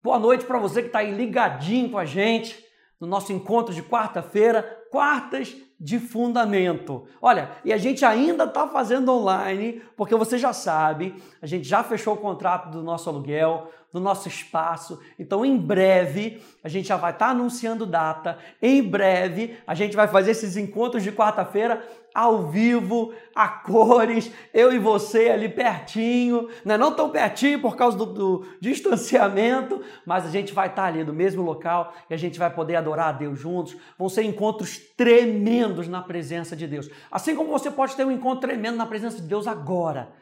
Boa noite para você que está aí ligadinho com a gente no nosso encontro de quarta-feira, quartas de fundamento. Olha, e a gente ainda está fazendo online, porque você já sabe, a gente já fechou o contrato do nosso aluguel, do nosso espaço. Então, em breve, a gente já vai estar tá anunciando data. Em breve, a gente vai fazer esses encontros de quarta-feira ao vivo, a cores, eu e você ali pertinho, né? não tão pertinho por causa do, do distanciamento, mas a gente vai estar ali no mesmo local e a gente vai poder adorar a Deus juntos. Vão ser encontros tremendos na presença de Deus. Assim como você pode ter um encontro tremendo na presença de Deus agora.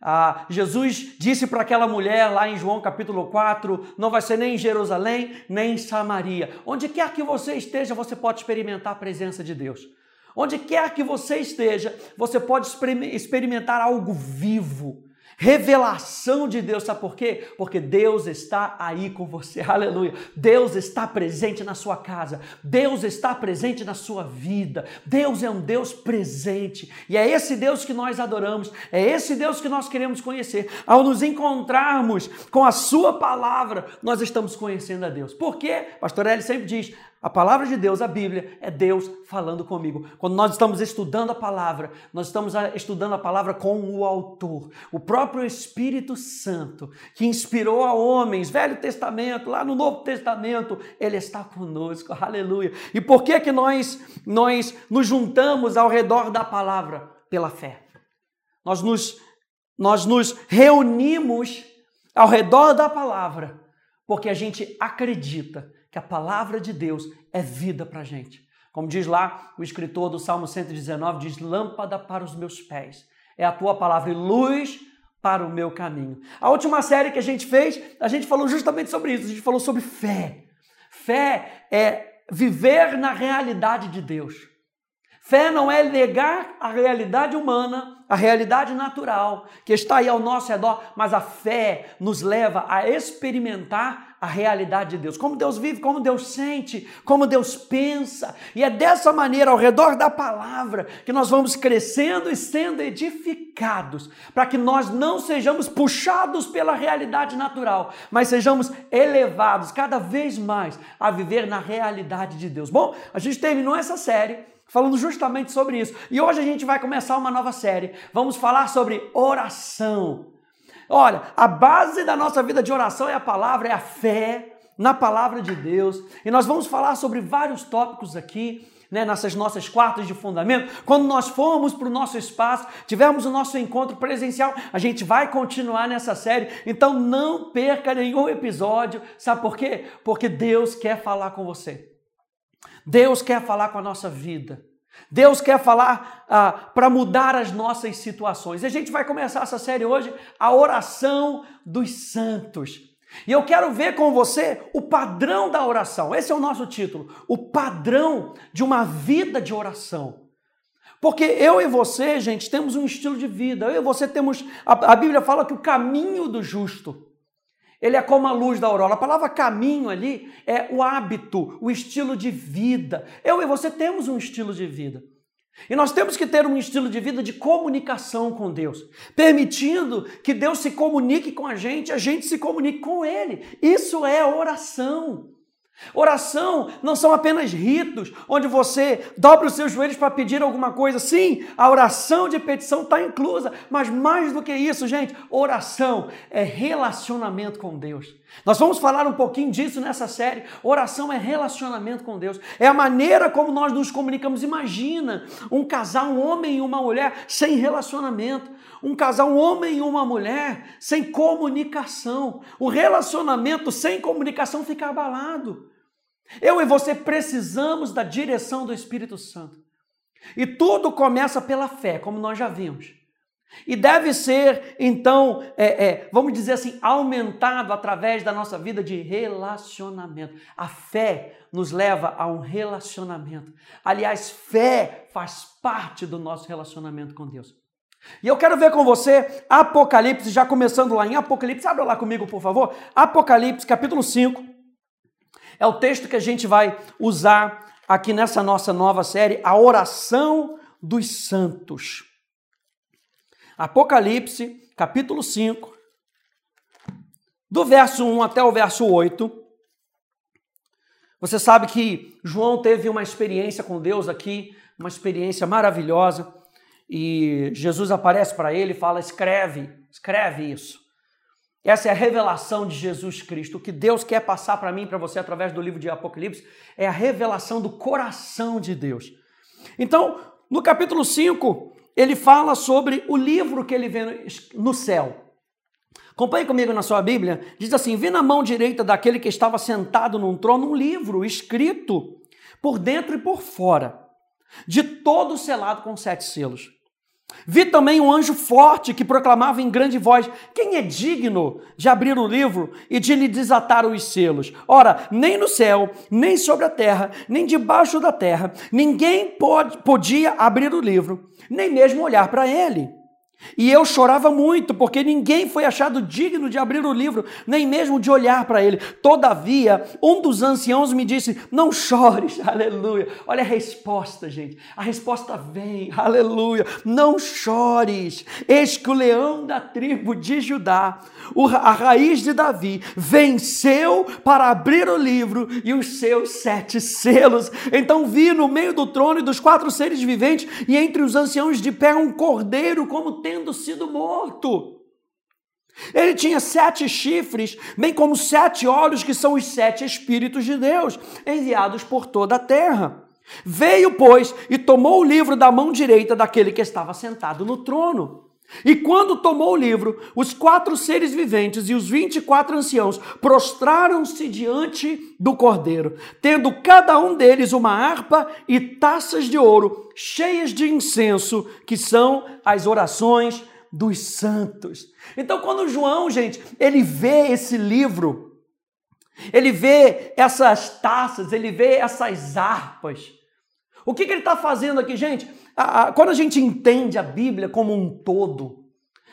Ah, Jesus disse para aquela mulher lá em João capítulo 4: não vai ser nem em Jerusalém, nem em Samaria. Onde quer que você esteja, você pode experimentar a presença de Deus. Onde quer que você esteja, você pode experimentar algo vivo, Revelação de Deus, sabe por quê? Porque Deus está aí com você, aleluia. Deus está presente na sua casa, Deus está presente na sua vida, Deus é um Deus presente e é esse Deus que nós adoramos, é esse Deus que nós queremos conhecer. Ao nos encontrarmos com a Sua palavra, nós estamos conhecendo a Deus. Por quê? Pastor Eli sempre diz: a palavra de Deus, a Bíblia, é Deus falando comigo. Quando nós estamos estudando a palavra, nós estamos estudando a palavra com o autor, o próprio Espírito Santo, que inspirou a homens, Velho Testamento, lá no Novo Testamento, ele está conosco. Aleluia. E por que que nós nós nos juntamos ao redor da palavra pela fé? Nós nos nós nos reunimos ao redor da palavra porque a gente acredita que a palavra de Deus é vida para a gente. Como diz lá o escritor do Salmo 119, diz: Lâmpada para os meus pés, é a tua palavra e luz para o meu caminho. A última série que a gente fez, a gente falou justamente sobre isso, a gente falou sobre fé. Fé é viver na realidade de Deus. Fé não é negar a realidade humana, a realidade natural que está aí ao nosso redor, mas a fé nos leva a experimentar a realidade de Deus, como Deus vive, como Deus sente, como Deus pensa. E é dessa maneira, ao redor da palavra, que nós vamos crescendo e sendo edificados, para que nós não sejamos puxados pela realidade natural, mas sejamos elevados cada vez mais a viver na realidade de Deus. Bom, a gente terminou essa série falando justamente sobre isso. E hoje a gente vai começar uma nova série. Vamos falar sobre oração. Olha, a base da nossa vida de oração é a palavra, é a fé na palavra de Deus. E nós vamos falar sobre vários tópicos aqui. Né, nessas nossas quartas de fundamento, quando nós formos para o nosso espaço, tivermos o nosso encontro presencial, a gente vai continuar nessa série. Então não perca nenhum episódio. Sabe por quê? Porque Deus quer falar com você. Deus quer falar com a nossa vida. Deus quer falar ah, para mudar as nossas situações. E a gente vai começar essa série hoje, a oração dos santos. E eu quero ver com você o padrão da oração. Esse é o nosso título, o padrão de uma vida de oração. Porque eu e você, gente, temos um estilo de vida. Eu e você temos. A, a Bíblia fala que o caminho do justo ele é como a luz da aurora. A palavra caminho ali é o hábito, o estilo de vida. Eu e você temos um estilo de vida. E nós temos que ter um estilo de vida de comunicação com Deus, permitindo que Deus se comunique com a gente, a gente se comunique com Ele. Isso é oração. Oração não são apenas ritos onde você dobra os seus joelhos para pedir alguma coisa. Sim, a oração de petição está inclusa, mas mais do que isso, gente, oração é relacionamento com Deus. Nós vamos falar um pouquinho disso nessa série. Oração é relacionamento com Deus, é a maneira como nós nos comunicamos. Imagina um casal, um homem e uma mulher sem relacionamento um casal, um homem e uma mulher, sem comunicação. O relacionamento sem comunicação fica abalado. Eu e você precisamos da direção do Espírito Santo. E tudo começa pela fé, como nós já vimos. E deve ser, então, é, é, vamos dizer assim, aumentado através da nossa vida de relacionamento. A fé nos leva a um relacionamento. Aliás, fé faz parte do nosso relacionamento com Deus. E eu quero ver com você Apocalipse, já começando lá em Apocalipse, abra lá comigo, por favor. Apocalipse, capítulo 5. É o texto que a gente vai usar aqui nessa nossa nova série, a oração dos santos. Apocalipse, capítulo 5. do verso 1 até o verso 8, você sabe que João teve uma experiência com Deus aqui, uma experiência maravilhosa, e Jesus aparece para ele e fala: escreve, escreve isso. Essa é a revelação de Jesus Cristo. O que Deus quer passar para mim para você através do livro de Apocalipse é a revelação do coração de Deus. Então, no capítulo 5, ele fala sobre o livro que ele vê no céu. Acompanhe comigo na sua Bíblia. Diz assim: Vi na mão direita daquele que estava sentado num trono um livro escrito por dentro e por fora, de todo selado com sete selos. Vi também um anjo forte que proclamava em grande voz: Quem é digno de abrir o livro e de lhe desatar os selos? Ora, nem no céu, nem sobre a terra, nem debaixo da terra, ninguém pode, podia abrir o livro, nem mesmo olhar para ele. E eu chorava muito, porque ninguém foi achado digno de abrir o livro, nem mesmo de olhar para ele. Todavia, um dos anciãos me disse: Não chores, aleluia. Olha a resposta, gente. A resposta vem, aleluia. Não chores. Eis que o leão da tribo de Judá, a raiz de Davi, venceu para abrir o livro e os seus sete selos. Então vi no meio do trono e dos quatro seres viventes, e entre os anciãos de pé, um cordeiro como tendo sido morto. Ele tinha sete chifres, bem como sete olhos, que são os sete Espíritos de Deus, enviados por toda a terra. Veio, pois, e tomou o livro da mão direita daquele que estava sentado no trono. E quando tomou o livro, os quatro seres viventes e os vinte e quatro anciãos prostraram-se diante do cordeiro, tendo cada um deles uma harpa e taças de ouro cheias de incenso, que são as orações dos santos. Então, quando João, gente, ele vê esse livro, ele vê essas taças, ele vê essas harpas. O que, que ele está fazendo aqui, gente? quando a gente entende a Bíblia como um todo,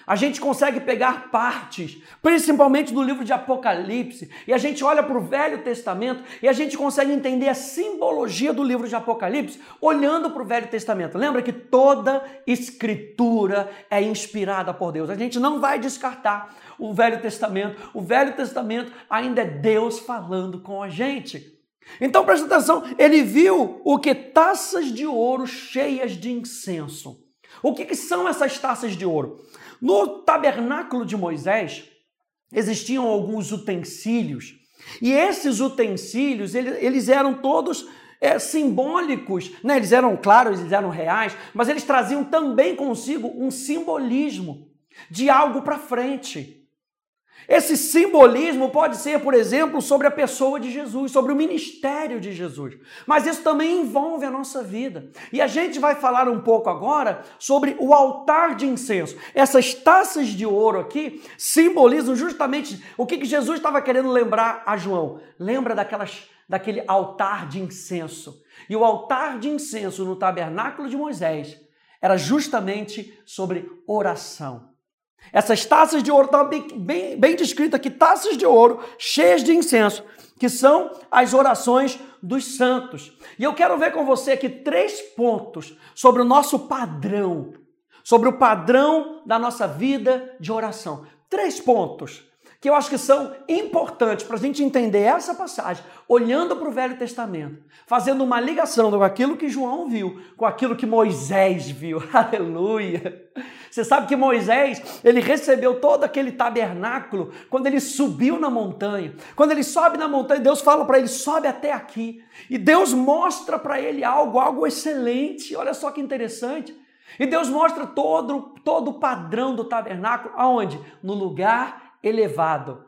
a gente consegue pegar partes, principalmente do livro de Apocalipse, e a gente olha para o Velho Testamento e a gente consegue entender a simbologia do livro de Apocalipse olhando para o Velho Testamento. Lembra que toda escritura é inspirada por Deus. A gente não vai descartar o Velho Testamento. O Velho Testamento ainda é Deus falando com a gente. Então presta atenção, ele viu o que? Taças de ouro cheias de incenso. O que, que são essas taças de ouro? No tabernáculo de Moisés existiam alguns utensílios e esses utensílios eles, eram todos é, simbólicos, né? eles eram claros, eles eram reais, mas eles traziam também consigo um simbolismo de algo para frente. Esse simbolismo pode ser, por exemplo, sobre a pessoa de Jesus, sobre o ministério de Jesus. Mas isso também envolve a nossa vida. E a gente vai falar um pouco agora sobre o altar de incenso. Essas taças de ouro aqui simbolizam justamente o que Jesus estava querendo lembrar a João. Lembra daquelas, daquele altar de incenso. E o altar de incenso no tabernáculo de Moisés era justamente sobre oração. Essas taças de ouro, está bem, bem, bem descrito aqui, taças de ouro cheias de incenso, que são as orações dos santos. E eu quero ver com você aqui três pontos sobre o nosso padrão, sobre o padrão da nossa vida de oração. Três pontos que eu acho que são importantes para a gente entender essa passagem, olhando para o Velho Testamento, fazendo uma ligação com aquilo que João viu, com aquilo que Moisés viu. Aleluia! Você sabe que Moisés, ele recebeu todo aquele tabernáculo quando ele subiu na montanha. Quando ele sobe na montanha, Deus fala para ele: sobe até aqui. E Deus mostra para ele algo, algo excelente. Olha só que interessante. E Deus mostra todo, todo o padrão do tabernáculo, aonde? No lugar elevado.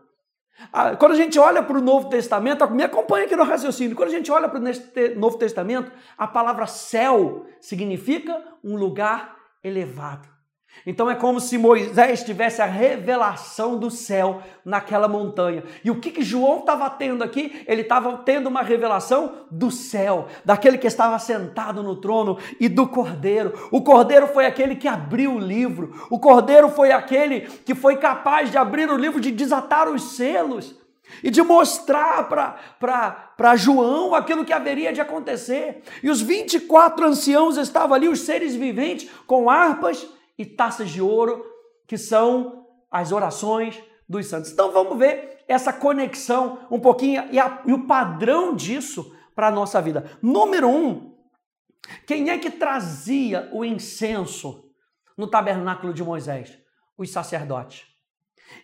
Ah, quando a gente olha para o Novo Testamento, me acompanha aqui no raciocínio. Quando a gente olha para o Novo Testamento, a palavra céu significa um lugar elevado. Então é como se Moisés tivesse a revelação do céu naquela montanha. E o que, que João estava tendo aqui? Ele estava tendo uma revelação do céu, daquele que estava sentado no trono e do cordeiro. O cordeiro foi aquele que abriu o livro. O cordeiro foi aquele que foi capaz de abrir o livro, de desatar os selos e de mostrar para João aquilo que haveria de acontecer. E os 24 anciãos estavam ali, os seres viventes, com harpas e taças de ouro, que são as orações dos santos. Então vamos ver essa conexão um pouquinho e, a, e o padrão disso para a nossa vida. Número um, quem é que trazia o incenso no tabernáculo de Moisés? Os sacerdotes.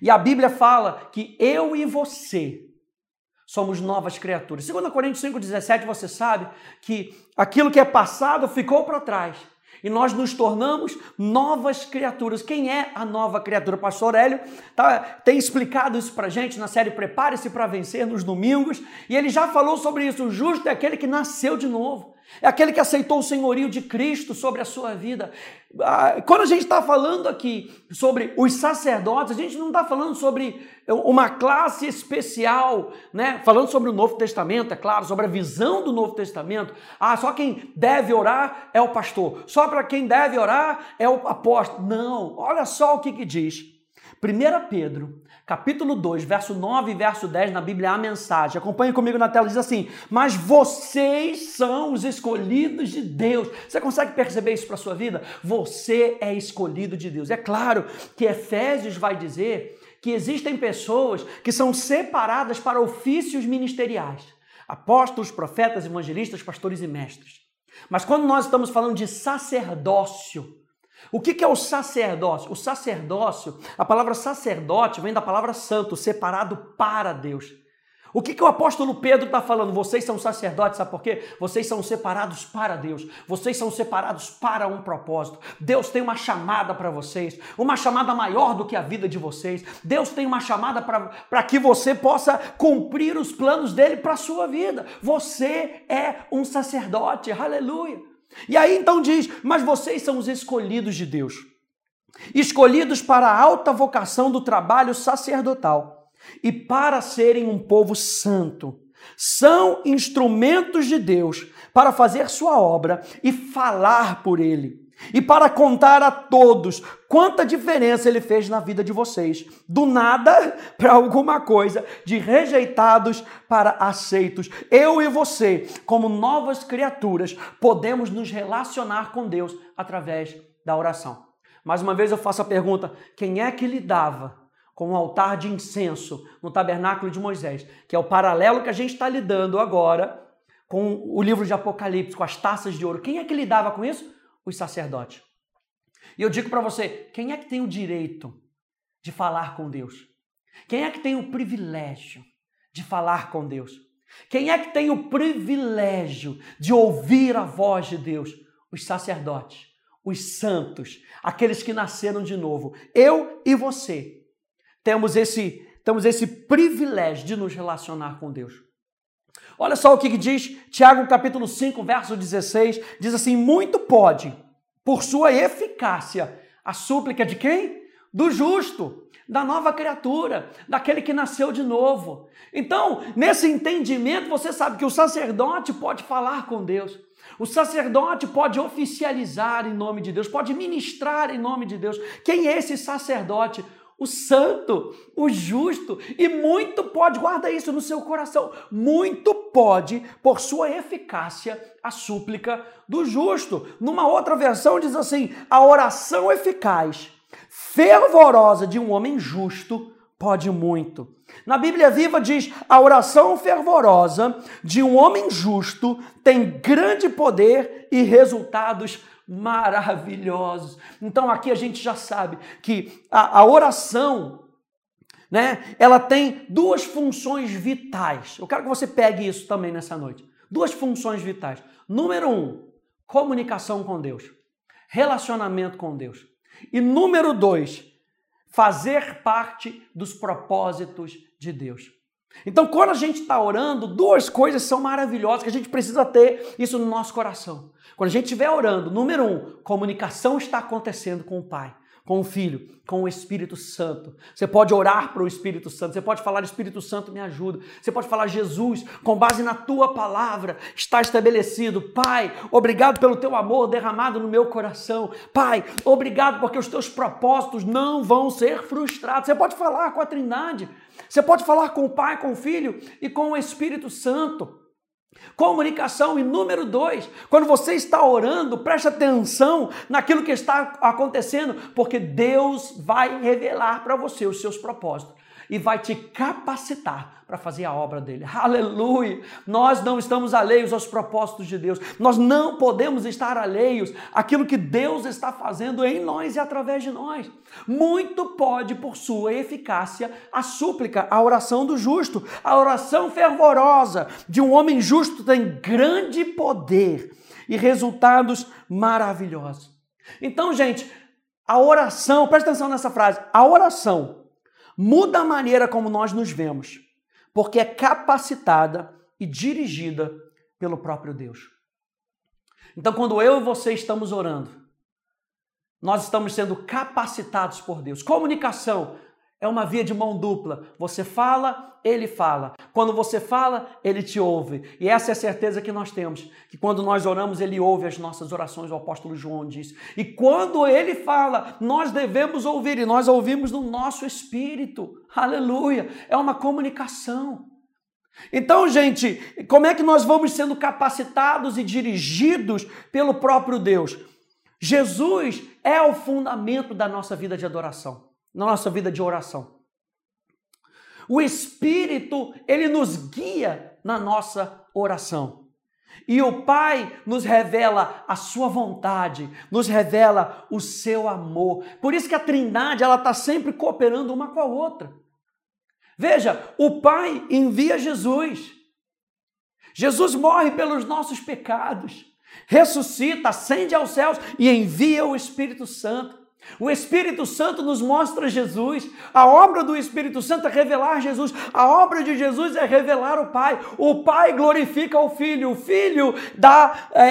E a Bíblia fala que eu e você somos novas criaturas. 2 Coríntios 5,17, você sabe que aquilo que é passado ficou para trás e nós nos tornamos novas criaturas. Quem é a nova criatura? O pastor Hélio tá, tem explicado isso para gente na série Prepare-se para Vencer nos domingos e ele já falou sobre isso. O justo é aquele que nasceu de novo. É aquele que aceitou o senhorio de Cristo sobre a sua vida. Ah, quando a gente está falando aqui sobre os sacerdotes, a gente não está falando sobre uma classe especial, né? Falando sobre o Novo Testamento, é claro, sobre a visão do Novo Testamento. Ah, só quem deve orar é o pastor. Só para quem deve orar é o apóstolo. Não, olha só o que, que diz. 1 Pedro, capítulo 2, verso 9 e verso 10 na Bíblia, a mensagem. Acompanhe comigo na tela, diz assim: Mas vocês são os escolhidos de Deus. Você consegue perceber isso para a sua vida? Você é escolhido de Deus. É claro que Efésios vai dizer que existem pessoas que são separadas para ofícios ministeriais: apóstolos, profetas, evangelistas, pastores e mestres. Mas quando nós estamos falando de sacerdócio, o que é o sacerdócio? O sacerdócio, a palavra sacerdote vem da palavra santo, separado para Deus. O que, que o apóstolo Pedro está falando? Vocês são sacerdotes, sabe por quê? Vocês são separados para Deus. Vocês são separados para um propósito. Deus tem uma chamada para vocês, uma chamada maior do que a vida de vocês. Deus tem uma chamada para que você possa cumprir os planos dele para a sua vida. Você é um sacerdote, aleluia. E aí então diz: Mas vocês são os escolhidos de Deus, escolhidos para a alta vocação do trabalho sacerdotal e para serem um povo santo. São instrumentos de Deus para fazer sua obra e falar por ele e para contar a todos quanta diferença ele fez na vida de vocês. Do nada para alguma coisa, de rejeitados para aceitos. Eu e você, como novas criaturas, podemos nos relacionar com Deus através da oração. Mais uma vez eu faço a pergunta: quem é que lidava com o altar de incenso no tabernáculo de Moisés? Que é o paralelo que a gente está lidando agora com o livro de Apocalipse, com as taças de ouro. Quem é que lidava com isso? Os sacerdotes. E eu digo para você: quem é que tem o direito de falar com Deus? Quem é que tem o privilégio de falar com Deus? Quem é que tem o privilégio de ouvir a voz de Deus? Os sacerdotes, os santos, aqueles que nasceram de novo. Eu e você temos esse, temos esse privilégio de nos relacionar com Deus. Olha só o que, diz Tiago capítulo 5, verso 16, diz assim: "Muito pode, por sua eficácia, a súplica de quem? Do justo, da nova criatura, daquele que nasceu de novo. Então, nesse entendimento, você sabe que o sacerdote pode falar com Deus. O sacerdote pode oficializar em nome de Deus, pode ministrar em nome de Deus. Quem é esse sacerdote? O santo, o justo, e muito pode, guarda isso no seu coração, muito pode, por sua eficácia, a súplica do justo. Numa outra versão diz assim: a oração eficaz, fervorosa de um homem justo pode muito. Na Bíblia Viva diz: a oração fervorosa de um homem justo tem grande poder e resultados maravilhosos. Então aqui a gente já sabe que a, a oração, né, ela tem duas funções vitais. Eu quero que você pegue isso também nessa noite. Duas funções vitais. Número um, comunicação com Deus, relacionamento com Deus. E número dois, fazer parte dos propósitos de Deus. Então, quando a gente está orando, duas coisas são maravilhosas que a gente precisa ter isso no nosso coração. Quando a gente estiver orando, número um, comunicação está acontecendo com o Pai, com o Filho, com o Espírito Santo. Você pode orar para o Espírito Santo, você pode falar, Espírito Santo, me ajuda. Você pode falar, Jesus, com base na tua palavra, está estabelecido. Pai, obrigado pelo teu amor derramado no meu coração. Pai, obrigado porque os teus propósitos não vão ser frustrados. Você pode falar com a Trindade. Você pode falar com o Pai, com o Filho e com o Espírito Santo. Comunicação. E número dois, quando você está orando, preste atenção naquilo que está acontecendo, porque Deus vai revelar para você os seus propósitos. E vai te capacitar para fazer a obra dele. Aleluia! Nós não estamos alheios aos propósitos de Deus. Nós não podemos estar alheios àquilo que Deus está fazendo em nós e através de nós. Muito pode, por sua eficácia, a súplica, a oração do justo. A oração fervorosa de um homem justo tem grande poder e resultados maravilhosos. Então, gente, a oração, presta atenção nessa frase, a oração muda a maneira como nós nos vemos, porque é capacitada e dirigida pelo próprio Deus. Então, quando eu e você estamos orando, nós estamos sendo capacitados por Deus. Comunicação é uma via de mão dupla. Você fala, ele fala. Quando você fala, ele te ouve. E essa é a certeza que nós temos, que quando nós oramos, ele ouve as nossas orações, o apóstolo João diz. E quando ele fala, nós devemos ouvir e nós ouvimos no nosso espírito. Aleluia! É uma comunicação. Então, gente, como é que nós vamos sendo capacitados e dirigidos pelo próprio Deus? Jesus é o fundamento da nossa vida de adoração na nossa vida de oração. O Espírito, ele nos guia na nossa oração. E o Pai nos revela a sua vontade, nos revela o seu amor. Por isso que a Trindade, ela está sempre cooperando uma com a outra. Veja, o Pai envia Jesus. Jesus morre pelos nossos pecados, ressuscita, ascende aos céus e envia o Espírito Santo. O Espírito Santo nos mostra Jesus. A obra do Espírito Santo é revelar Jesus. A obra de Jesus é revelar o Pai. O Pai glorifica o Filho. O Filho dá é,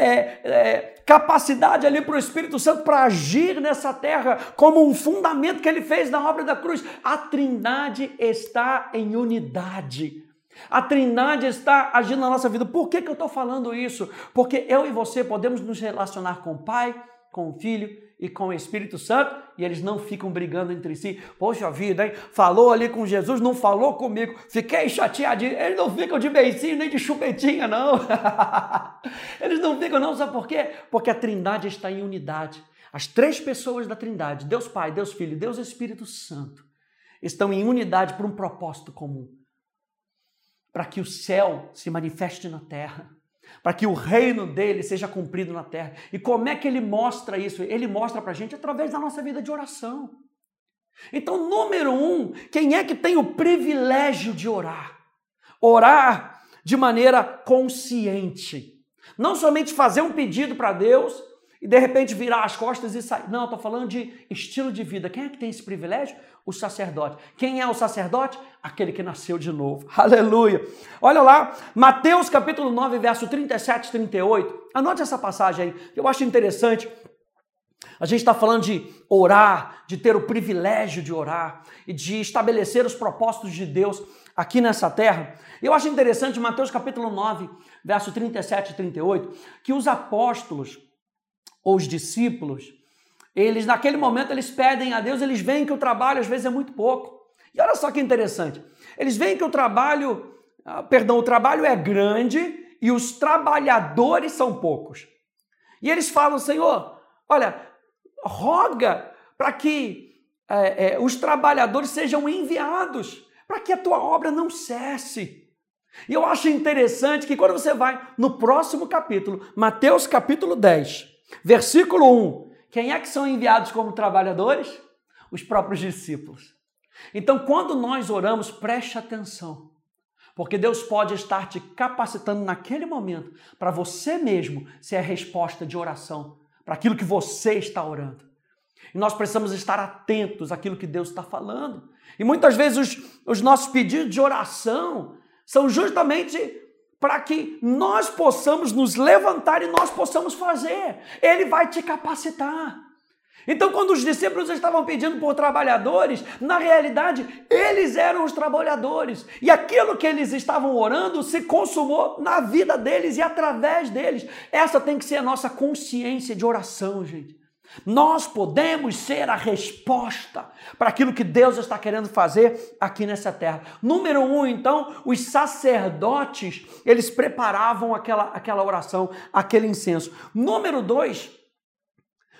é, capacidade ali para o Espírito Santo para agir nessa terra como um fundamento que ele fez na obra da cruz. A Trindade está em unidade. A Trindade está agindo na nossa vida. Por que, que eu estou falando isso? Porque eu e você podemos nos relacionar com o Pai, com o Filho e com o Espírito Santo e eles não ficam brigando entre si. Poxa vida, hein? Falou ali com Jesus, não falou comigo. Fiquei chateadinho. Eles não ficam de beicinho nem de chupetinha, não. eles não ficam, não. Sabe por quê? Porque a Trindade está em unidade. As três pessoas da Trindade, Deus Pai, Deus Filho Deus Espírito Santo, estão em unidade por um propósito comum. Para que o céu se manifeste na terra para que o reino dele seja cumprido na terra. E como é que ele mostra isso? Ele mostra para a gente através da nossa vida de oração. Então, número um, quem é que tem o privilégio de orar? Orar de maneira consciente. Não somente fazer um pedido para Deus e de repente virar as costas e sair. Não, estou falando de estilo de vida. Quem é que tem esse privilégio? O sacerdote. Quem é o sacerdote? Aquele que nasceu de novo. Aleluia. Olha lá, Mateus capítulo 9, verso 37 e 38. Anote essa passagem aí, eu acho interessante. A gente está falando de orar, de ter o privilégio de orar e de estabelecer os propósitos de Deus aqui nessa terra. Eu acho interessante Mateus capítulo 9, verso 37 e 38, que os apóstolos ou os discípulos, eles naquele momento eles pedem a Deus, eles veem que o trabalho às vezes é muito pouco. E olha só que interessante. Eles veem que o trabalho, ah, perdão, o trabalho é grande e os trabalhadores são poucos. E eles falam, Senhor, olha, roga para que é, é, os trabalhadores sejam enviados, para que a tua obra não cesse. E eu acho interessante que quando você vai no próximo capítulo, Mateus capítulo 10, Versículo 1. Quem é que são enviados como trabalhadores? Os próprios discípulos. Então, quando nós oramos, preste atenção, porque Deus pode estar te capacitando naquele momento para você mesmo ser a resposta de oração para aquilo que você está orando. E nós precisamos estar atentos àquilo que Deus está falando. E muitas vezes os, os nossos pedidos de oração são justamente para que nós possamos nos levantar e nós possamos fazer. Ele vai te capacitar. Então, quando os discípulos estavam pedindo por trabalhadores, na realidade, eles eram os trabalhadores. E aquilo que eles estavam orando se consumou na vida deles e através deles. Essa tem que ser a nossa consciência de oração, gente. Nós podemos ser a resposta para aquilo que Deus está querendo fazer aqui nessa terra. Número um, então, os sacerdotes, eles preparavam aquela, aquela oração, aquele incenso. Número dois,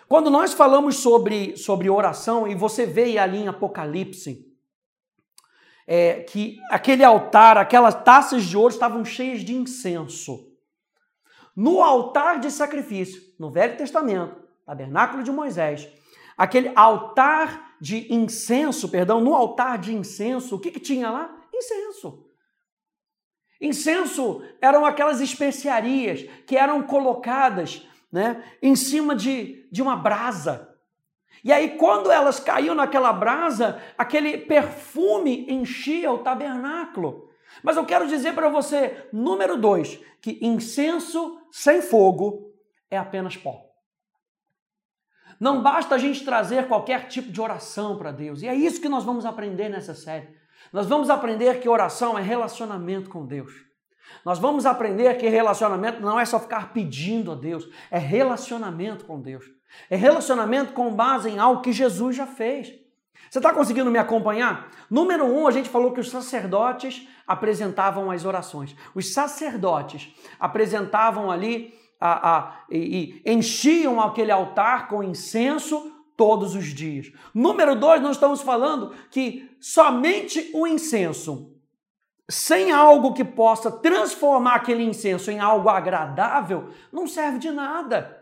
quando nós falamos sobre, sobre oração, e você vê ali em Apocalipse, é, que aquele altar, aquelas taças de ouro estavam cheias de incenso. No altar de sacrifício, no Velho Testamento, tabernáculo de Moisés, aquele altar de incenso, perdão, no altar de incenso, o que, que tinha lá? Incenso. Incenso eram aquelas especiarias que eram colocadas né, em cima de, de uma brasa. E aí, quando elas caíam naquela brasa, aquele perfume enchia o tabernáculo. Mas eu quero dizer para você, número dois, que incenso sem fogo é apenas pó. Não basta a gente trazer qualquer tipo de oração para Deus. E é isso que nós vamos aprender nessa série. Nós vamos aprender que oração é relacionamento com Deus. Nós vamos aprender que relacionamento não é só ficar pedindo a Deus, é relacionamento com Deus. É relacionamento com base em algo que Jesus já fez. Você está conseguindo me acompanhar? Número um, a gente falou que os sacerdotes apresentavam as orações. Os sacerdotes apresentavam ali a, a, e, e enchiam aquele altar com incenso todos os dias. Número dois, nós estamos falando que somente o incenso, sem algo que possa transformar aquele incenso em algo agradável, não serve de nada.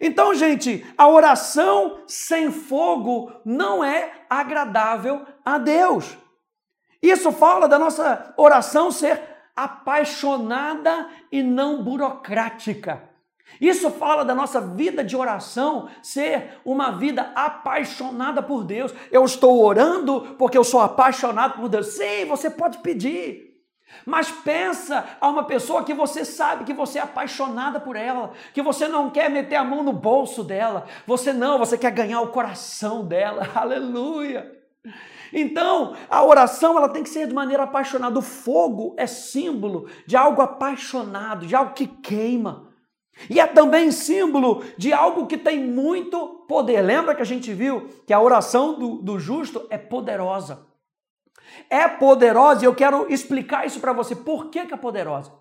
Então, gente, a oração sem fogo não é agradável a Deus. Isso fala da nossa oração ser apaixonada e não burocrática. Isso fala da nossa vida de oração ser uma vida apaixonada por Deus. Eu estou orando porque eu sou apaixonado por Deus. Sim, você pode pedir. Mas pensa a uma pessoa que você sabe que você é apaixonada por ela, que você não quer meter a mão no bolso dela, você não, você quer ganhar o coração dela. Aleluia! Então, a oração ela tem que ser de maneira apaixonada. O fogo é símbolo de algo apaixonado, de algo que queima. E é também símbolo de algo que tem muito poder. Lembra que a gente viu que a oração do, do justo é poderosa é poderosa e eu quero explicar isso para você. Por que, que é poderosa?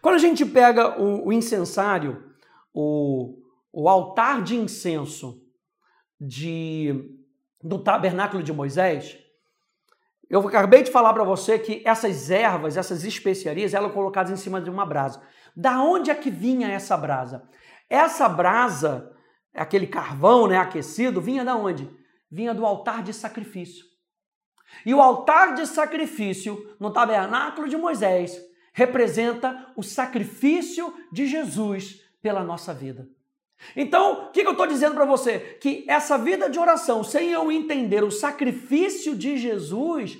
Quando a gente pega o, o incensário, o, o altar de incenso de, do tabernáculo de Moisés, eu acabei de falar para você que essas ervas, essas especiarias, eram colocadas em cima de uma brasa. Da onde é que vinha essa brasa? Essa brasa, aquele carvão né, aquecido, vinha da onde? Vinha do altar de sacrifício. E o altar de sacrifício no tabernáculo de Moisés representa o sacrifício de Jesus pela nossa vida. Então, o que eu estou dizendo para você? Que essa vida de oração, sem eu entender o sacrifício de Jesus,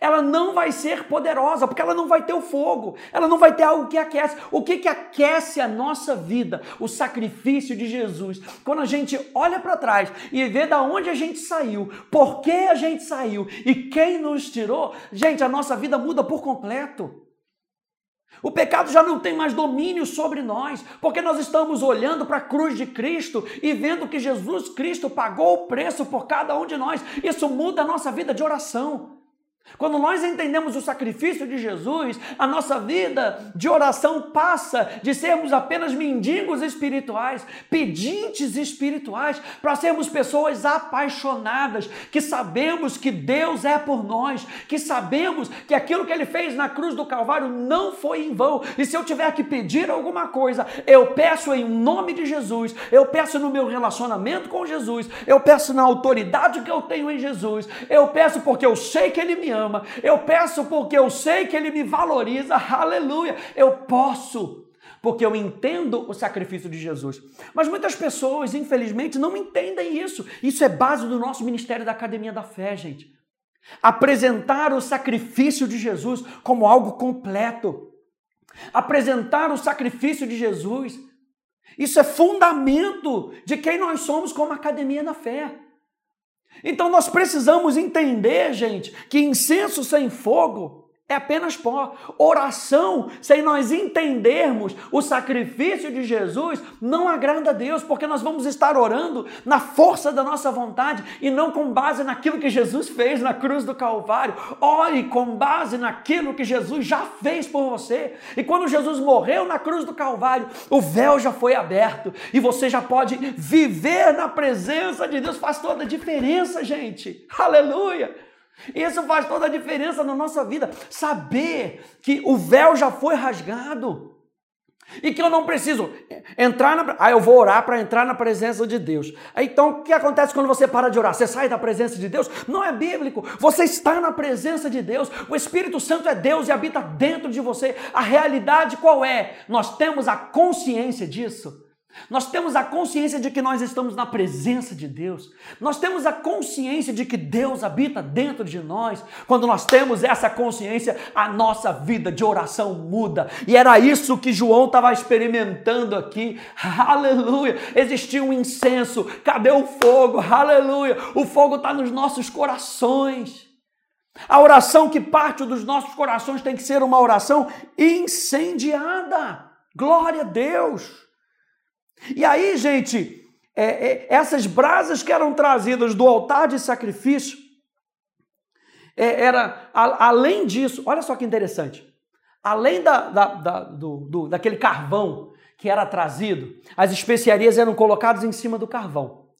ela não vai ser poderosa, porque ela não vai ter o fogo, ela não vai ter algo que aquece. O que, que aquece a nossa vida? O sacrifício de Jesus. Quando a gente olha para trás e vê da onde a gente saiu, por que a gente saiu e quem nos tirou, gente, a nossa vida muda por completo. O pecado já não tem mais domínio sobre nós, porque nós estamos olhando para a cruz de Cristo e vendo que Jesus Cristo pagou o preço por cada um de nós. Isso muda a nossa vida de oração. Quando nós entendemos o sacrifício de Jesus, a nossa vida de oração passa de sermos apenas mendigos espirituais, pedintes espirituais, para sermos pessoas apaixonadas, que sabemos que Deus é por nós, que sabemos que aquilo que Ele fez na cruz do Calvário não foi em vão. E se eu tiver que pedir alguma coisa, eu peço em nome de Jesus, eu peço no meu relacionamento com Jesus, eu peço na autoridade que eu tenho em Jesus, eu peço porque eu sei que Ele me ama ama. Eu peço porque eu sei que Ele me valoriza. Aleluia. Eu posso, porque eu entendo o sacrifício de Jesus. Mas muitas pessoas, infelizmente, não entendem isso. Isso é base do nosso ministério da Academia da Fé, gente. Apresentar o sacrifício de Jesus como algo completo. Apresentar o sacrifício de Jesus. Isso é fundamento de quem nós somos como Academia da Fé. Então nós precisamos entender, gente, que incenso sem fogo é apenas pó. Oração, sem nós entendermos o sacrifício de Jesus, não agrada a Deus, porque nós vamos estar orando na força da nossa vontade e não com base naquilo que Jesus fez na cruz do Calvário. Ore com base naquilo que Jesus já fez por você. E quando Jesus morreu na cruz do Calvário, o véu já foi aberto e você já pode viver na presença de Deus. Faz toda a diferença, gente. Aleluia! Isso faz toda a diferença na nossa vida. Saber que o véu já foi rasgado. E que eu não preciso entrar na. Ah, eu vou orar para entrar na presença de Deus. Então, o que acontece quando você para de orar? Você sai da presença de Deus? Não é bíblico. Você está na presença de Deus. O Espírito Santo é Deus e habita dentro de você. A realidade qual é? Nós temos a consciência disso. Nós temos a consciência de que nós estamos na presença de Deus. Nós temos a consciência de que Deus habita dentro de nós. Quando nós temos essa consciência, a nossa vida de oração muda. E era isso que João estava experimentando aqui. Aleluia! Existia um incenso. Cadê o fogo? Aleluia! O fogo está nos nossos corações. A oração que parte dos nossos corações tem que ser uma oração incendiada. Glória a Deus! E aí, gente, é, é, essas brasas que eram trazidas do altar de sacrifício, é, era a, além disso, olha só que interessante, além da, da, da do, do, daquele carvão que era trazido, as especiarias eram colocadas em cima do carvão.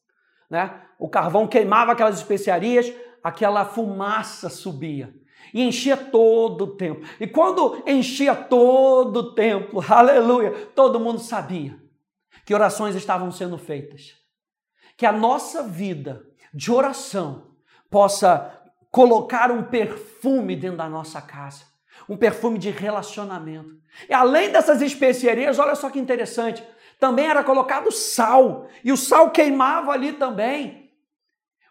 Né? O carvão queimava aquelas especiarias, aquela fumaça subia e enchia todo o templo. E quando enchia todo o templo, aleluia, todo mundo sabia que orações estavam sendo feitas. Que a nossa vida de oração possa colocar um perfume dentro da nossa casa, um perfume de relacionamento. E além dessas especiarias, olha só que interessante, também era colocado sal, e o sal queimava ali também.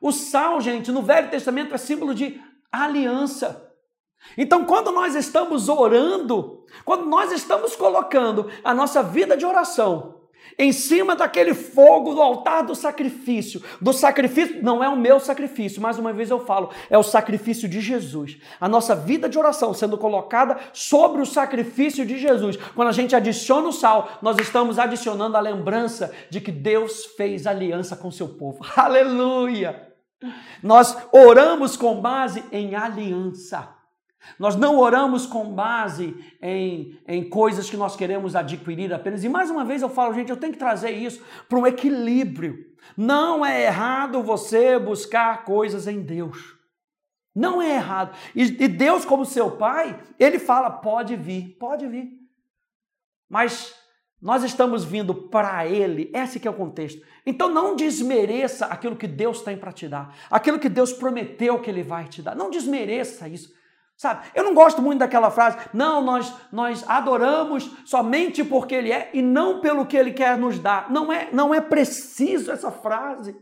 O sal, gente, no Velho Testamento é símbolo de aliança. Então, quando nós estamos orando, quando nós estamos colocando a nossa vida de oração em cima daquele fogo do altar do sacrifício. Do sacrifício, não é o meu sacrifício, mais uma vez eu falo, é o sacrifício de Jesus. A nossa vida de oração sendo colocada sobre o sacrifício de Jesus. Quando a gente adiciona o sal, nós estamos adicionando a lembrança de que Deus fez aliança com seu povo. Aleluia! Nós oramos com base em aliança. Nós não oramos com base em, em coisas que nós queremos adquirir apenas. E mais uma vez eu falo, gente, eu tenho que trazer isso para um equilíbrio. Não é errado você buscar coisas em Deus. Não é errado. E, e Deus, como seu pai, ele fala: pode vir, pode vir. Mas nós estamos vindo para Ele, esse que é o contexto. Então não desmereça aquilo que Deus tem para te dar, aquilo que Deus prometeu que Ele vai te dar. Não desmereça isso. Sabe? Eu não gosto muito daquela frase, não, nós, nós adoramos somente porque Ele é e não pelo que Ele quer nos dar. Não é, não é preciso essa frase.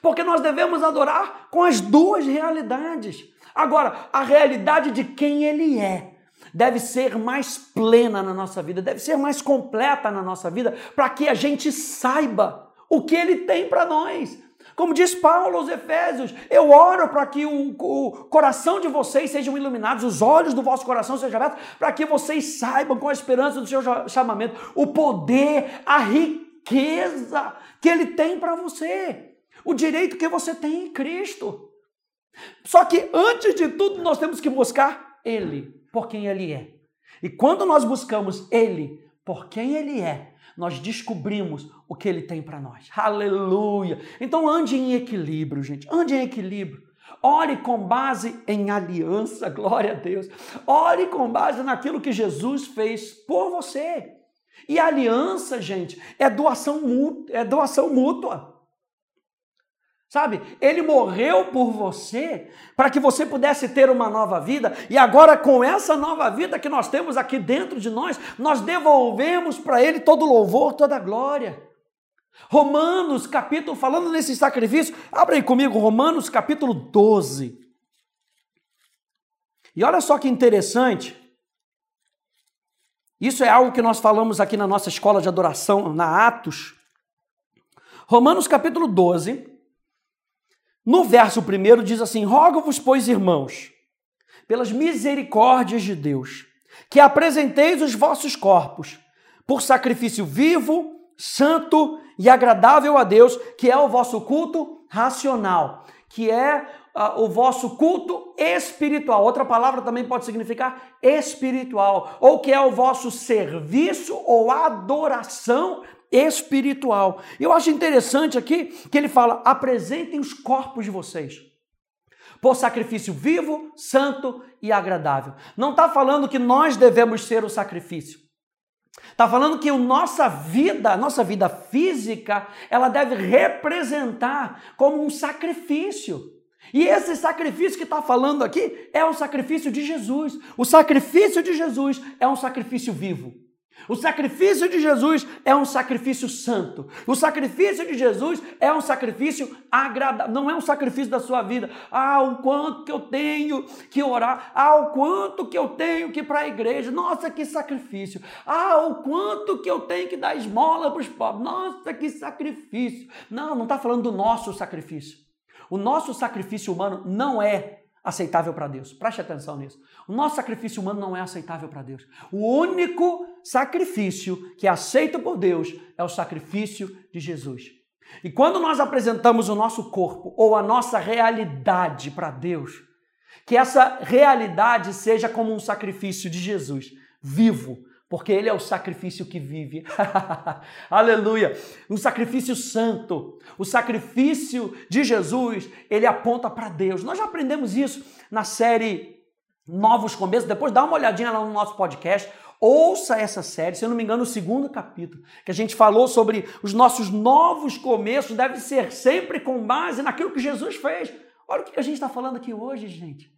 Porque nós devemos adorar com as duas realidades. Agora, a realidade de quem Ele é deve ser mais plena na nossa vida, deve ser mais completa na nossa vida, para que a gente saiba o que Ele tem para nós. Como diz Paulo aos Efésios, eu oro para que o, o, coração de vocês sejam iluminados, os olhos do vosso coração sejam abertos, para que vocês saibam com a esperança do seu chamamento o poder, a riqueza que ele tem para você, o direito que você tem em Cristo. Só que antes de tudo nós temos que buscar Ele, por quem Ele é. E quando nós buscamos Ele, por quem Ele é, nós descobrimos o que ele tem para nós. Aleluia! Então ande em equilíbrio, gente. Ande em equilíbrio. Ore com base em aliança, glória a Deus. Ore com base naquilo que Jesus fez por você. E aliança, gente, é doação é doação mútua. Sabe? Ele morreu por você para que você pudesse ter uma nova vida, e agora, com essa nova vida que nós temos aqui dentro de nós, nós devolvemos para Ele todo louvor, toda glória. Romanos, capítulo, falando nesse sacrifício, abre aí comigo, Romanos, capítulo 12. E olha só que interessante, isso é algo que nós falamos aqui na nossa escola de adoração, na Atos. Romanos, capítulo 12 no verso primeiro diz assim: Rogo-vos, pois, irmãos, pelas misericórdias de Deus, que apresenteis os vossos corpos por sacrifício vivo, santo e agradável a Deus, que é o vosso culto racional, que é uh, o vosso culto espiritual. Outra palavra também pode significar espiritual, ou que é o vosso serviço ou adoração espiritual. Eu acho interessante aqui que ele fala: apresentem os corpos de vocês. por sacrifício vivo, santo e agradável. Não está falando que nós devemos ser o sacrifício. Está falando que a nossa vida, a nossa vida física, ela deve representar como um sacrifício. E esse sacrifício que está falando aqui é o sacrifício de Jesus. O sacrifício de Jesus é um sacrifício vivo. O sacrifício de Jesus é um sacrifício santo. O sacrifício de Jesus é um sacrifício agradável. Não é um sacrifício da sua vida. Ah, o quanto que eu tenho que orar. Ah, o quanto que eu tenho que ir para a igreja. Nossa, que sacrifício. Ah, o quanto que eu tenho que dar esmola para os pobres. Nossa, que sacrifício. Não, não está falando do nosso sacrifício. O nosso sacrifício humano não é aceitável para Deus. Preste atenção nisso. O nosso sacrifício humano não é aceitável para Deus. O único sacrifício que é aceito por Deus é o sacrifício de Jesus. E quando nós apresentamos o nosso corpo ou a nossa realidade para Deus, que essa realidade seja como um sacrifício de Jesus, vivo, porque ele é o sacrifício que vive. Aleluia! Um sacrifício santo. O sacrifício de Jesus, ele aponta para Deus. Nós já aprendemos isso na série Novos Começos. Depois dá uma olhadinha lá no nosso podcast. Ouça essa série, se eu não me engano, o segundo capítulo, que a gente falou sobre os nossos novos começos, deve ser sempre com base naquilo que Jesus fez. Olha o que a gente está falando aqui hoje, gente.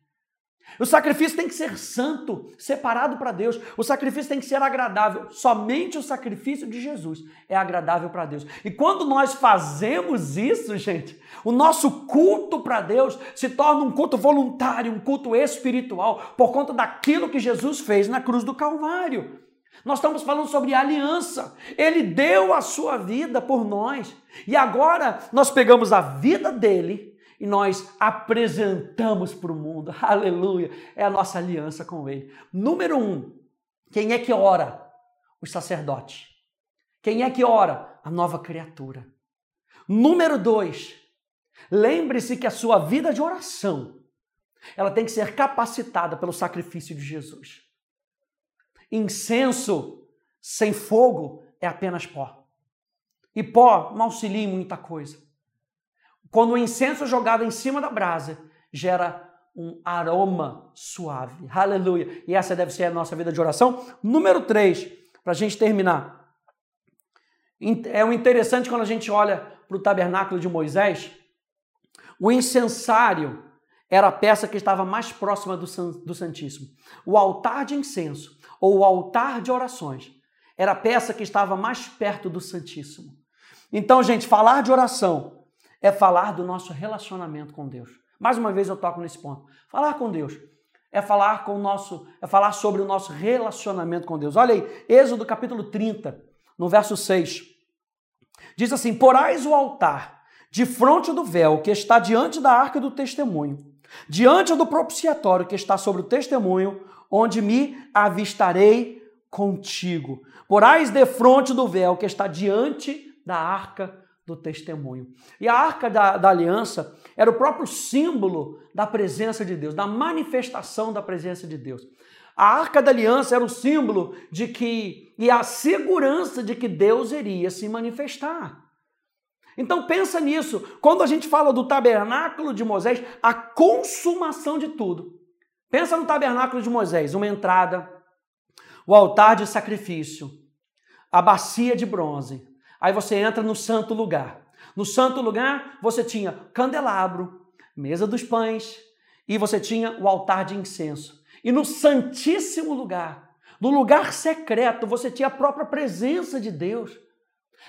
O sacrifício tem que ser santo, separado para Deus. O sacrifício tem que ser agradável. Somente o sacrifício de Jesus é agradável para Deus. E quando nós fazemos isso, gente, o nosso culto para Deus se torna um culto voluntário, um culto espiritual, por conta daquilo que Jesus fez na cruz do Calvário. Nós estamos falando sobre aliança. Ele deu a sua vida por nós. E agora nós pegamos a vida dele e nós apresentamos para o mundo. Aleluia! É a nossa aliança com Ele. Número um, quem é que ora? Os sacerdotes. Quem é que ora? A nova criatura. Número dois, lembre-se que a sua vida de oração ela tem que ser capacitada pelo sacrifício de Jesus. Incenso sem fogo é apenas pó. E pó não auxilia em muita coisa. Quando o incenso é jogado em cima da brasa gera um aroma suave. Aleluia. E essa deve ser a nossa vida de oração. Número 3, para a gente terminar. É um interessante quando a gente olha para o tabernáculo de Moisés, o incensário era a peça que estava mais próxima do, do Santíssimo. O altar de incenso, ou o altar de orações, era a peça que estava mais perto do Santíssimo. Então, gente, falar de oração é falar do nosso relacionamento com Deus. Mais uma vez eu toco nesse ponto. Falar com Deus é falar com o nosso, é falar sobre o nosso relacionamento com Deus. Olha aí, Êxodo capítulo 30, no verso 6. Diz assim: Porais o altar de fronte do véu que está diante da arca do testemunho, diante do propiciatório que está sobre o testemunho, onde me avistarei contigo. Porais de fronte do véu que está diante da arca do testemunho. E a arca da, da, aliança era o próprio símbolo da presença de Deus, da manifestação da presença de Deus. A arca da aliança era o símbolo de que e a segurança de que Deus iria se manifestar. Então pensa nisso. Quando a gente fala do tabernáculo de Moisés, a consumação de tudo. Pensa no tabernáculo de Moisés, uma entrada, o altar de sacrifício, a bacia de bronze, Aí você entra no santo lugar. No santo lugar, você tinha candelabro, mesa dos pães e você tinha o altar de incenso. E no santíssimo lugar, no lugar secreto, você tinha a própria presença de Deus.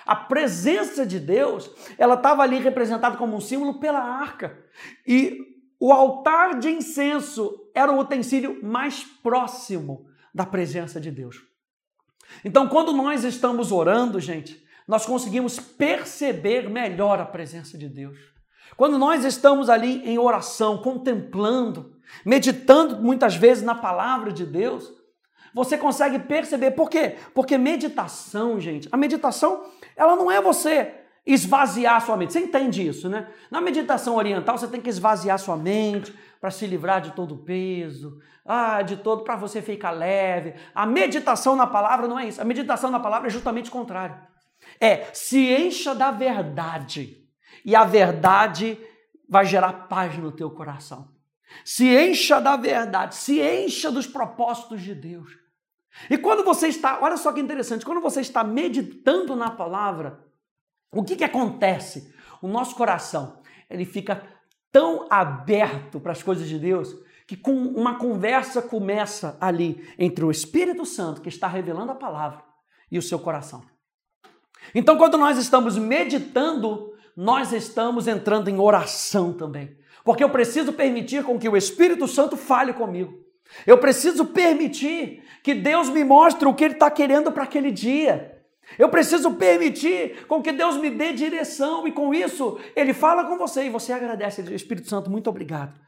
A presença de Deus, ela estava ali representada como um símbolo pela arca. E o altar de incenso era o utensílio mais próximo da presença de Deus. Então, quando nós estamos orando, gente, nós conseguimos perceber melhor a presença de Deus. Quando nós estamos ali em oração, contemplando, meditando muitas vezes na palavra de Deus, você consegue perceber. Por quê? Porque meditação, gente, a meditação, ela não é você esvaziar sua mente. Você entende isso, né? Na meditação oriental, você tem que esvaziar sua mente para se livrar de todo o peso, ah, de todo para você ficar leve. A meditação na palavra não é isso. A meditação na palavra é justamente o contrário. É se encha da verdade e a verdade vai gerar paz no teu coração. Se encha da verdade, se encha dos propósitos de Deus. E quando você está, olha só que interessante, quando você está meditando na palavra, o que, que acontece? O nosso coração, ele fica tão aberto para as coisas de Deus que com uma conversa começa ali entre o Espírito Santo que está revelando a palavra e o seu coração. Então, quando nós estamos meditando, nós estamos entrando em oração também. Porque eu preciso permitir com que o Espírito Santo fale comigo. Eu preciso permitir que Deus me mostre o que Ele está querendo para aquele dia. Eu preciso permitir com que Deus me dê direção e com isso Ele fala com você e você agradece. Espírito Santo, muito obrigado.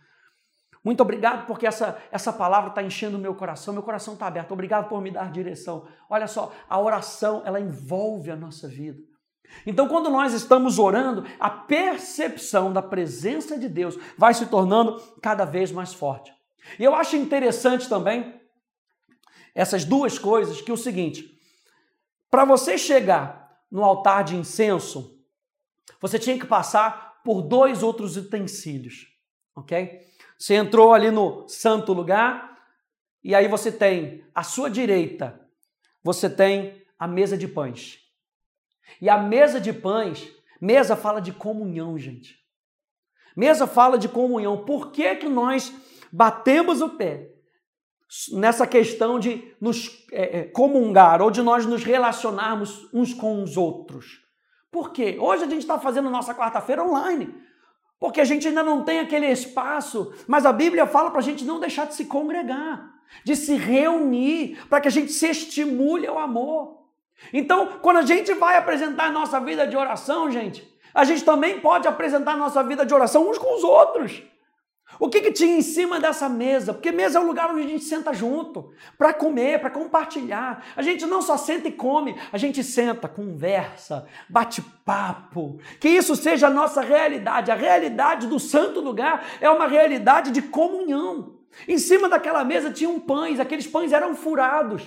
Muito obrigado porque essa, essa palavra está enchendo o meu coração, meu coração está aberto. Obrigado por me dar direção. Olha só, a oração, ela envolve a nossa vida. Então, quando nós estamos orando, a percepção da presença de Deus vai se tornando cada vez mais forte. E eu acho interessante também essas duas coisas, que é o seguinte, para você chegar no altar de incenso, você tinha que passar por dois outros utensílios, ok? Você entrou ali no santo lugar e aí você tem à sua direita, você tem a mesa de pães. E a mesa de pães, mesa fala de comunhão, gente. Mesa fala de comunhão. Por que, que nós batemos o pé nessa questão de nos é, é comungar ou de nós nos relacionarmos uns com os outros? Por quê? Hoje a gente está fazendo nossa quarta-feira online. Porque a gente ainda não tem aquele espaço, mas a Bíblia fala para a gente não deixar de se congregar, de se reunir, para que a gente se estimule ao amor. Então, quando a gente vai apresentar a nossa vida de oração, gente, a gente também pode apresentar a nossa vida de oração uns com os outros. O que, que tinha em cima dessa mesa? Porque mesa é o lugar onde a gente senta junto, para comer, para compartilhar. A gente não só senta e come, a gente senta, conversa, bate papo. Que isso seja a nossa realidade. A realidade do santo lugar é uma realidade de comunhão. Em cima daquela mesa tinham pães, aqueles pães eram furados.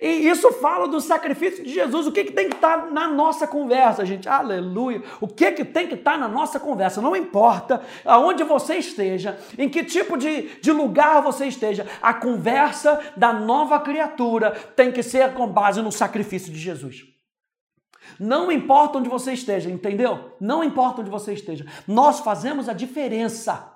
E isso fala do sacrifício de Jesus. O que, que tem que estar tá na nossa conversa, gente? Aleluia. O que, que tem que estar tá na nossa conversa? Não importa aonde você esteja, em que tipo de, de lugar você esteja, a conversa da nova criatura tem que ser com base no sacrifício de Jesus. Não importa onde você esteja, entendeu? Não importa onde você esteja. Nós fazemos a diferença.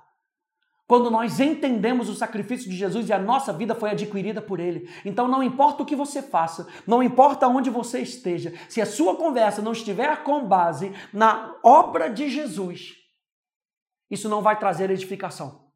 Quando nós entendemos o sacrifício de Jesus e a nossa vida foi adquirida por Ele. Então não importa o que você faça, não importa onde você esteja, se a sua conversa não estiver com base na obra de Jesus, isso não vai trazer edificação.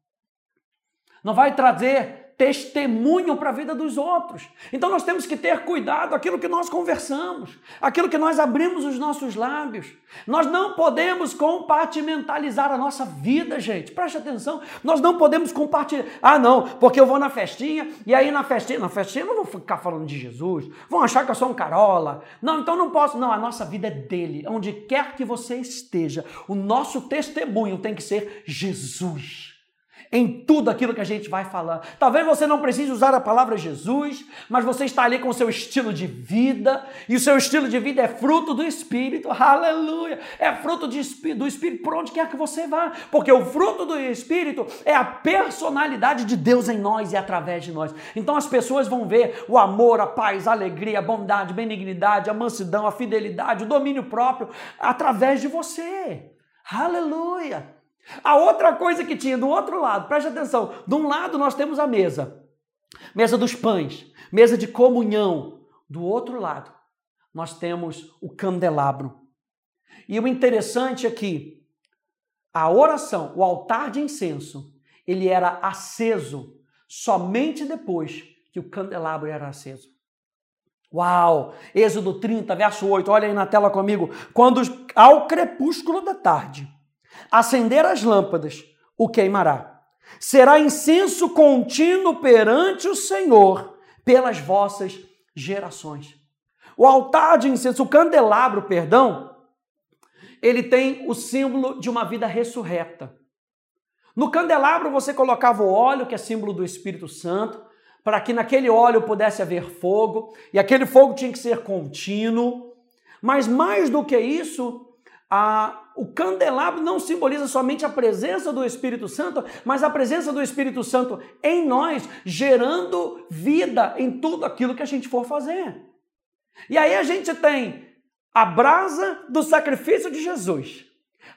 Não vai trazer testemunho para a vida dos outros. Então nós temos que ter cuidado aquilo que nós conversamos, aquilo que nós abrimos os nossos lábios. Nós não podemos compartimentalizar a nossa vida, gente. Preste atenção. Nós não podemos compartilhar. Ah, não, porque eu vou na festinha e aí na festinha, na festinha eu não vou ficar falando de Jesus. Vão achar que eu sou um carola. Não, então não posso. Não, a nossa vida é dele. Onde quer que você esteja, o nosso testemunho tem que ser Jesus em tudo aquilo que a gente vai falar. Talvez você não precise usar a palavra Jesus, mas você está ali com o seu estilo de vida, e o seu estilo de vida é fruto do Espírito, aleluia! É fruto de, do Espírito por onde quer que você vá, porque o fruto do Espírito é a personalidade de Deus em nós e através de nós. Então as pessoas vão ver o amor, a paz, a alegria, a bondade, a benignidade, a mansidão, a fidelidade, o domínio próprio através de você. Aleluia! A outra coisa que tinha do outro lado, preste atenção, de um lado nós temos a mesa, mesa dos pães, mesa de comunhão. Do outro lado, nós temos o candelabro. E o interessante é que a oração, o altar de incenso, ele era aceso somente depois que o candelabro era aceso. Uau! Êxodo 30, verso 8, olha aí na tela comigo. Quando ao crepúsculo da tarde, acender as lâmpadas, o queimará. Será incenso contínuo perante o Senhor pelas vossas gerações. O altar de incenso, o candelabro, perdão, ele tem o símbolo de uma vida ressurreta. No candelabro você colocava o óleo, que é símbolo do Espírito Santo, para que naquele óleo pudesse haver fogo, e aquele fogo tinha que ser contínuo. Mas mais do que isso, a, o candelabro não simboliza somente a presença do Espírito Santo, mas a presença do Espírito Santo em nós, gerando vida em tudo aquilo que a gente for fazer. E aí a gente tem a brasa do sacrifício de Jesus.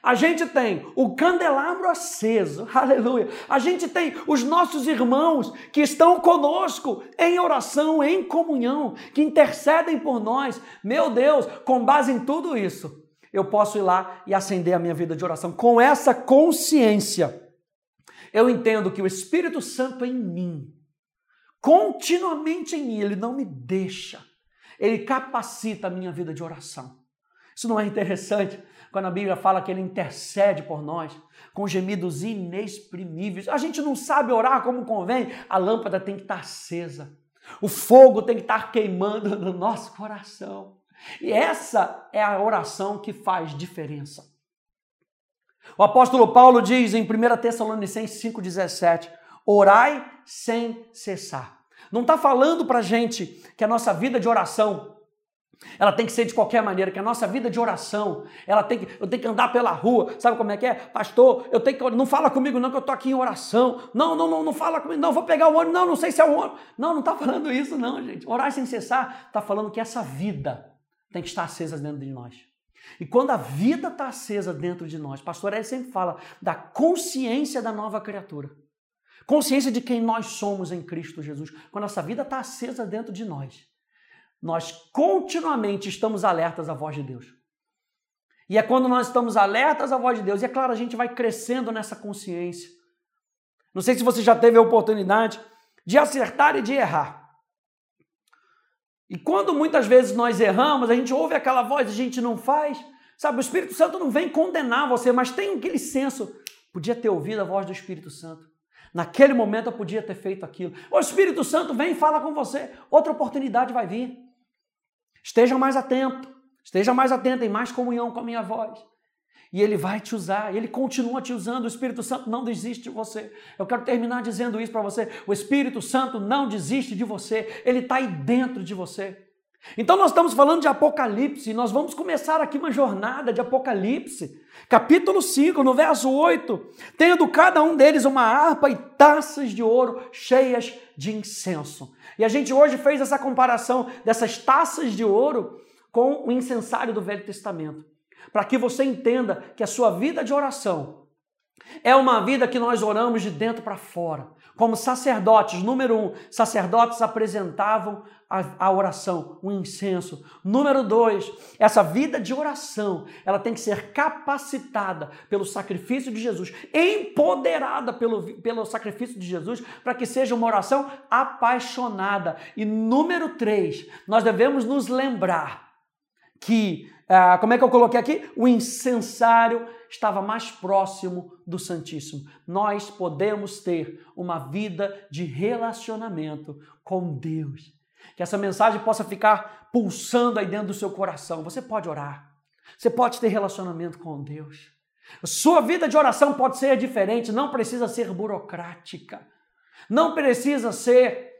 A gente tem o candelabro aceso, aleluia. A gente tem os nossos irmãos que estão conosco em oração, em comunhão, que intercedem por nós. Meu Deus, com base em tudo isso, eu posso ir lá e acender a minha vida de oração com essa consciência. Eu entendo que o Espírito Santo em mim, continuamente em mim, ele não me deixa, ele capacita a minha vida de oração. Isso não é interessante? Quando a Bíblia fala que ele intercede por nós com gemidos inexprimíveis. A gente não sabe orar como convém, a lâmpada tem que estar acesa. O fogo tem que estar queimando no nosso coração. E essa é a oração que faz diferença. O apóstolo Paulo diz em 1 Tessalonicenses 5,17: orai sem cessar. Não está falando para gente que a nossa vida de oração ela tem que ser de qualquer maneira, que a nossa vida de oração, ela tem que, eu tenho que andar pela rua, sabe como é que é? Pastor, eu tenho que, não fala comigo não que eu estou aqui em oração, não, não, não, não fala comigo, não, vou pegar o ônibus, não, não sei se é o ônibus, não, não está falando isso não, gente, orar sem cessar, está falando que essa vida tem que estar acesa dentro de nós. E quando a vida está acesa dentro de nós, pastor Ed sempre fala da consciência da nova criatura, consciência de quem nós somos em Cristo Jesus, quando essa vida está acesa dentro de nós, nós continuamente estamos alertas à voz de Deus. E é quando nós estamos alertas à voz de Deus, e é claro, a gente vai crescendo nessa consciência. Não sei se você já teve a oportunidade de acertar e de errar. E quando muitas vezes nós erramos, a gente ouve aquela voz e a gente não faz, sabe? O Espírito Santo não vem condenar você, mas tem aquele senso. Podia ter ouvido a voz do Espírito Santo. Naquele momento eu podia ter feito aquilo. O Espírito Santo vem e fala com você. Outra oportunidade vai vir. Esteja mais atento, esteja mais atento em mais comunhão com a minha voz. E ele vai te usar, ele continua te usando. O Espírito Santo não desiste de você. Eu quero terminar dizendo isso para você. O Espírito Santo não desiste de você, ele está aí dentro de você. Então nós estamos falando de Apocalipse, nós vamos começar aqui uma jornada de Apocalipse. Capítulo 5, no verso 8, tendo cada um deles uma harpa e taças de ouro cheias de incenso. E a gente hoje fez essa comparação dessas taças de ouro com o incensário do Velho Testamento, para que você entenda que a sua vida de oração é uma vida que nós oramos de dentro para fora. Como sacerdotes, número um, sacerdotes apresentavam a, a, oração, o incenso. Número dois, essa vida de oração, ela tem que ser capacitada pelo sacrifício de Jesus, empoderada pelo, pelo sacrifício de Jesus, para que seja uma oração apaixonada. E número três, nós devemos nos lembrar que, ah, como é que eu coloquei aqui? O incensário estava mais próximo do Santíssimo. Nós podemos ter uma vida de relacionamento com Deus. Que essa mensagem possa ficar pulsando aí dentro do seu coração. Você pode orar. Você pode ter relacionamento com Deus. Sua vida de oração pode ser diferente, não precisa ser burocrática. Não precisa ser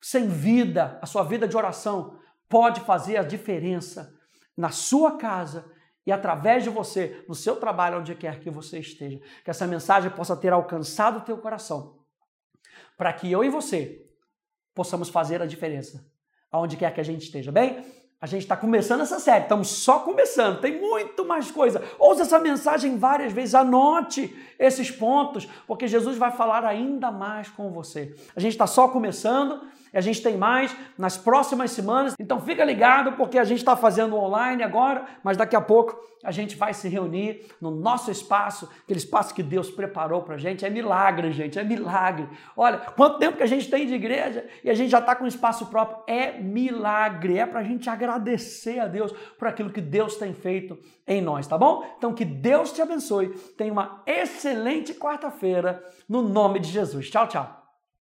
sem vida. A sua vida de oração pode fazer a diferença na sua casa e através de você, no seu trabalho, onde quer que você esteja. Que essa mensagem possa ter alcançado o teu coração, para que eu e você possamos fazer a diferença, aonde quer que a gente esteja, bem? A gente está começando essa série, estamos só começando, tem muito mais coisa. Ouça essa mensagem várias vezes, anote esses pontos, porque Jesus vai falar ainda mais com você. A gente está só começando a gente tem mais nas próximas semanas, então fica ligado porque a gente está fazendo online agora, mas daqui a pouco a gente vai se reunir no nosso espaço, aquele espaço que Deus preparou para a gente. É milagre, gente, é milagre. Olha, quanto tempo que a gente tem de igreja e a gente já está com espaço próprio. É milagre, é para a gente agradecer a Deus por aquilo que Deus tem feito em nós, tá bom? Então que Deus te abençoe. Tenha uma excelente quarta-feira no nome de Jesus. Tchau, tchau.